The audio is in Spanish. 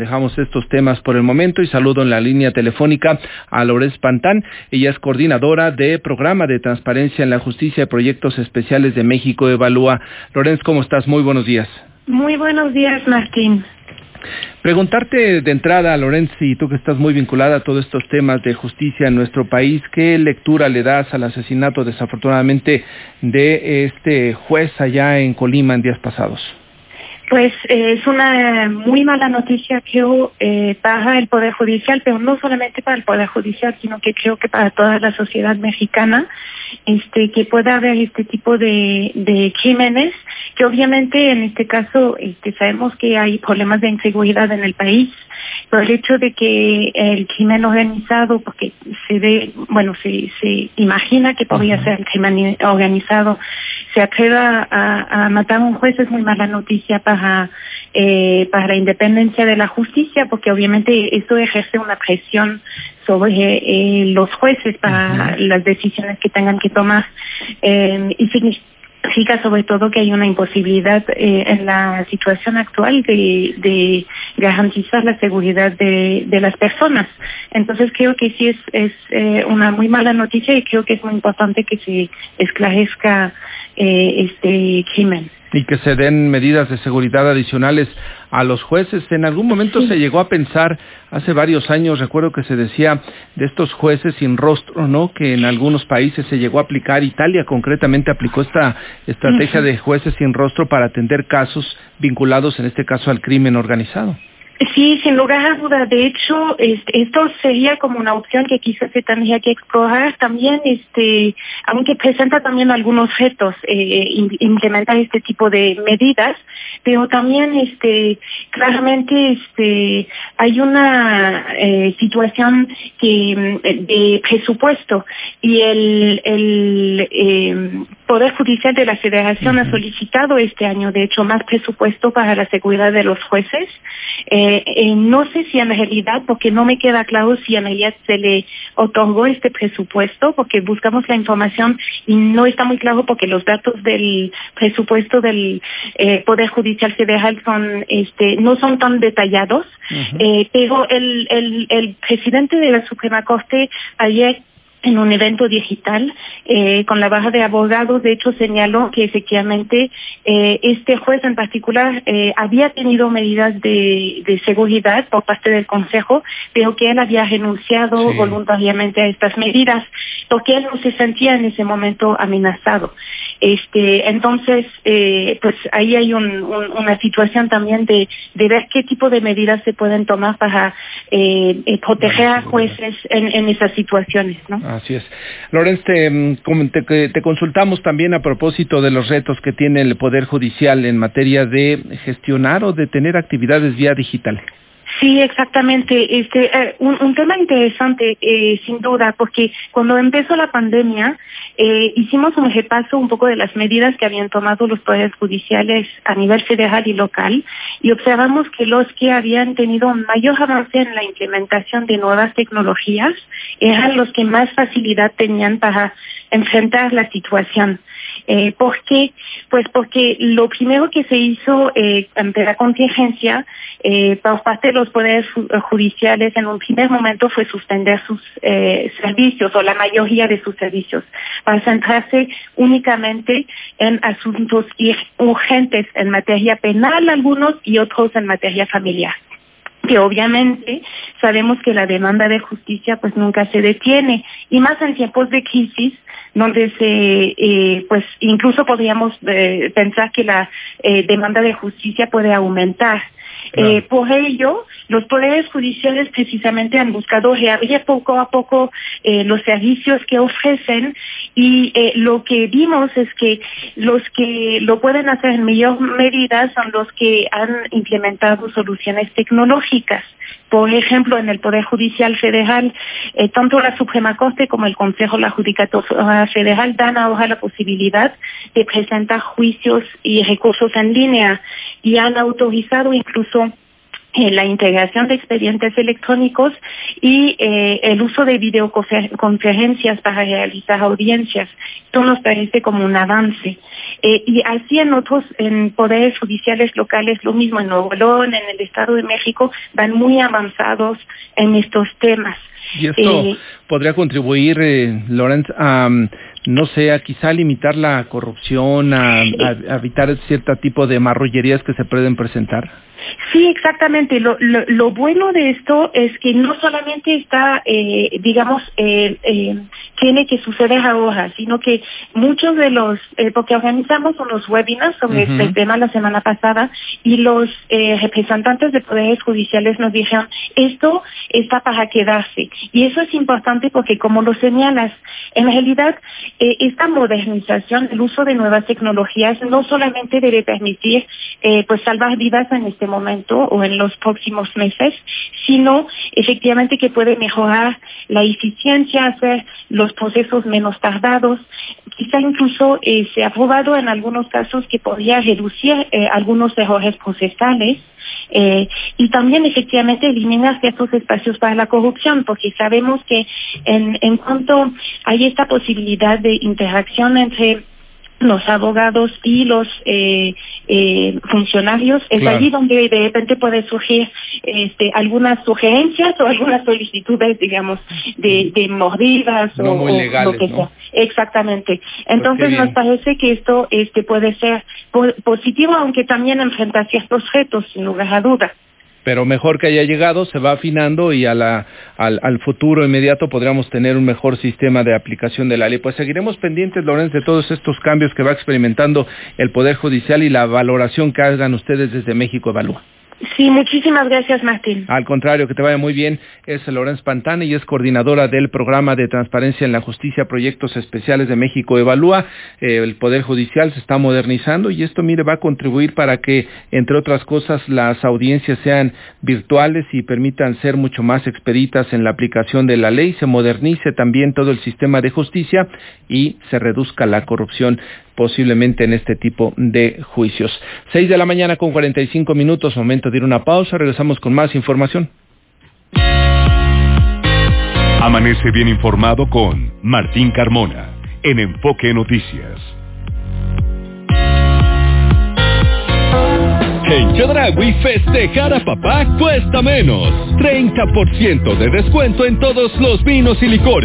Dejamos estos temas por el momento y saludo en la línea telefónica a Lorenz Pantán. Ella es coordinadora de Programa de Transparencia en la Justicia y Proyectos Especiales de México Evalúa. Lorenz, ¿cómo estás? Muy buenos días. Muy buenos días, Martín. Preguntarte de entrada, Lorenz, y tú que estás muy vinculada a todos estos temas de justicia en nuestro país, ¿qué lectura le das al asesinato desafortunadamente de este juez allá en Colima en días pasados? Pues eh, es una muy mala noticia creo eh, para el Poder Judicial, pero no solamente para el Poder Judicial, sino que creo que para toda la sociedad mexicana, este, que pueda haber este tipo de, de crímenes, que obviamente en este caso este, sabemos que hay problemas de inseguridad en el país, pero el hecho de que el crimen organizado, porque se ve, bueno, se, se imagina que podría ser el crimen organizado, se atreva a, a matar a un juez es muy mala noticia para eh, para la independencia de la justicia, porque obviamente esto ejerce una presión sobre eh, los jueces para las decisiones que tengan que tomar eh, y significa sobre todo que hay una imposibilidad en la situación actual de, de garantizar la seguridad de, de, las personas. Entonces creo que sí es, es una muy mala noticia y creo que es muy importante que se esclarezca eh, este crimen y que se den medidas de seguridad adicionales a los jueces. En algún momento se llegó a pensar, hace varios años, recuerdo que se decía de estos jueces sin rostro, ¿no? Que en algunos países se llegó a aplicar, Italia concretamente aplicó esta estrategia de jueces sin rostro para atender casos vinculados, en este caso, al crimen organizado. Sí, sin lugar a duda. De hecho, esto sería como una opción que quizás se tendría que explorar también, este, aunque presenta también algunos retos eh, implementar este tipo de medidas, pero también, este, claramente, este, hay una eh, situación que de presupuesto y el, el eh, Poder Judicial de la Federación ha solicitado este año, de hecho, más presupuesto para la seguridad de los jueces. Eh, eh, no sé si en realidad, porque no me queda claro si en realidad se le otorgó este presupuesto, porque buscamos la información y no está muy claro porque los datos del presupuesto del eh, Poder Judicial Federal son, este, no son tan detallados, pero el, el, el presidente de la Suprema Corte ayer en un evento digital eh, con la baja de abogados, de hecho señaló que efectivamente eh, este juez en particular eh, había tenido medidas de, de, seguridad por parte del Consejo, pero que él había renunciado voluntariamente a estas medidas porque él no se sentía en ese momento amenazado. Este, entonces, eh, pues ahí hay un, un, una situación también de, de, ver qué tipo de medidas se pueden tomar para eh, eh proteger a jueces en, en, esas situaciones, ¿no? Así es. Lorenz, te, te, te, consultamos también a propósito de los retos que tiene el Poder Judicial en materia de gestionar o de tener actividades vía digital. Sí, exactamente. Este, eh, un, un, tema interesante, eh, sin duda, porque cuando empezó la pandemia, eh, hicimos un repaso un poco de las medidas que habían tomado los poderes judiciales a nivel federal y local y observamos que los que habían tenido mayor avance en la implementación de nuevas tecnologías eran los que más facilidad tenían para enfrentar la situación. Eh, ¿Por qué? Pues porque lo primero que se hizo eh, ante la contingencia eh, por parte de los poderes judiciales en un primer momento fue suspender sus eh, servicios o la mayoría de sus servicios para centrarse únicamente en asuntos urgentes en materia penal algunos y otros en materia familiar que obviamente sabemos que la demanda de justicia pues nunca se detiene. Y más en tiempos de crisis donde se eh, pues incluso podríamos eh, pensar que la eh, demanda de justicia puede aumentar eh, por ello, los poderes judiciales precisamente han buscado reabrir poco a poco eh, los servicios que ofrecen y eh, lo que vimos es que los que lo pueden hacer en mayor medida son los que han implementado soluciones tecnológicas. Por ejemplo, en el Poder Judicial Federal, eh, tanto la Suprema Corte como el Consejo de la Judicatura Federal dan ahora la posibilidad de presentar juicios y recursos en línea y han autorizado incluso eh, la integración de expedientes electrónicos y eh, el uso de videoconferencias para realizar audiencias. Esto nos parece como un avance. Eh, y así en otros, en poderes judiciales locales, lo mismo en Nuevo León, en el Estado de México, van muy avanzados en estos temas. Y esto podría contribuir, Lorenz, a, no sé, a quizá limitar la corrupción, a, a evitar cierto tipo de marrullerías que se pueden presentar. Sí, exactamente. Lo, lo, lo, bueno de esto es que no solamente está, eh, digamos, eh, eh, tiene que suceder ahora, sino que muchos de los, eh, porque organizamos unos webinars sobre uh -huh. este tema la semana pasada y los eh, representantes de poderes judiciales nos dijeron, esto está para quedarse. Y eso es importante porque, como lo señalas, en realidad eh, esta modernización, el uso de nuevas tecnologías no solamente debe permitir pues salvar vidas en este momento o en los próximos meses, sino efectivamente que puede mejorar la eficiencia, hacer los procesos menos tardados. Quizá incluso eh, se ha probado en algunos casos que podría reducir eh, algunos errores procesales eh, y también efectivamente eliminar ciertos espacios para la corrupción, porque sabemos que en, en cuanto hay esta posibilidad de interacción entre los abogados y los eh, eh, funcionarios, es claro. allí donde de repente puede surgir este, algunas sugerencias o algunas solicitudes, digamos, de, de mordidas no o, muy legales, o, lo que ¿no? sea. Exactamente. Entonces pues nos parece que esto este, puede ser po positivo, aunque también enfrenta ciertos retos, sin lugar a dudas pero mejor que haya llegado, se va afinando y al, al, futuro inmediato podríamos tener un mejor sistema de aplicación de la ley. Pues seguiremos pendientes, Lorenz, de todos estos cambios que va experimentando el Poder Judicial y la valoración que hagan ustedes desde México Evalúa. Sí, muchísimas gracias, Martín. Al contrario, que te vaya muy bien. Es Lorenz Pantana y es coordinadora del programa de transparencia en la justicia, proyectos especiales de México Evalúa. Eh, el Poder Judicial se está modernizando y esto, mire, va a contribuir para que, entre otras cosas, las audiencias sean virtuales y permitan ser mucho más expeditas en la aplicación de la ley, se modernice también todo el sistema de justicia y se reduzca la corrupción posiblemente en este tipo de juicios. 6 de la mañana con 45 minutos, momento de ir una pausa, regresamos con más información. Amanece bien informado con Martín Carmona en Enfoque Noticias. En Chedragui festejar a papá cuesta menos. 30% de descuento en todos los vinos y licores.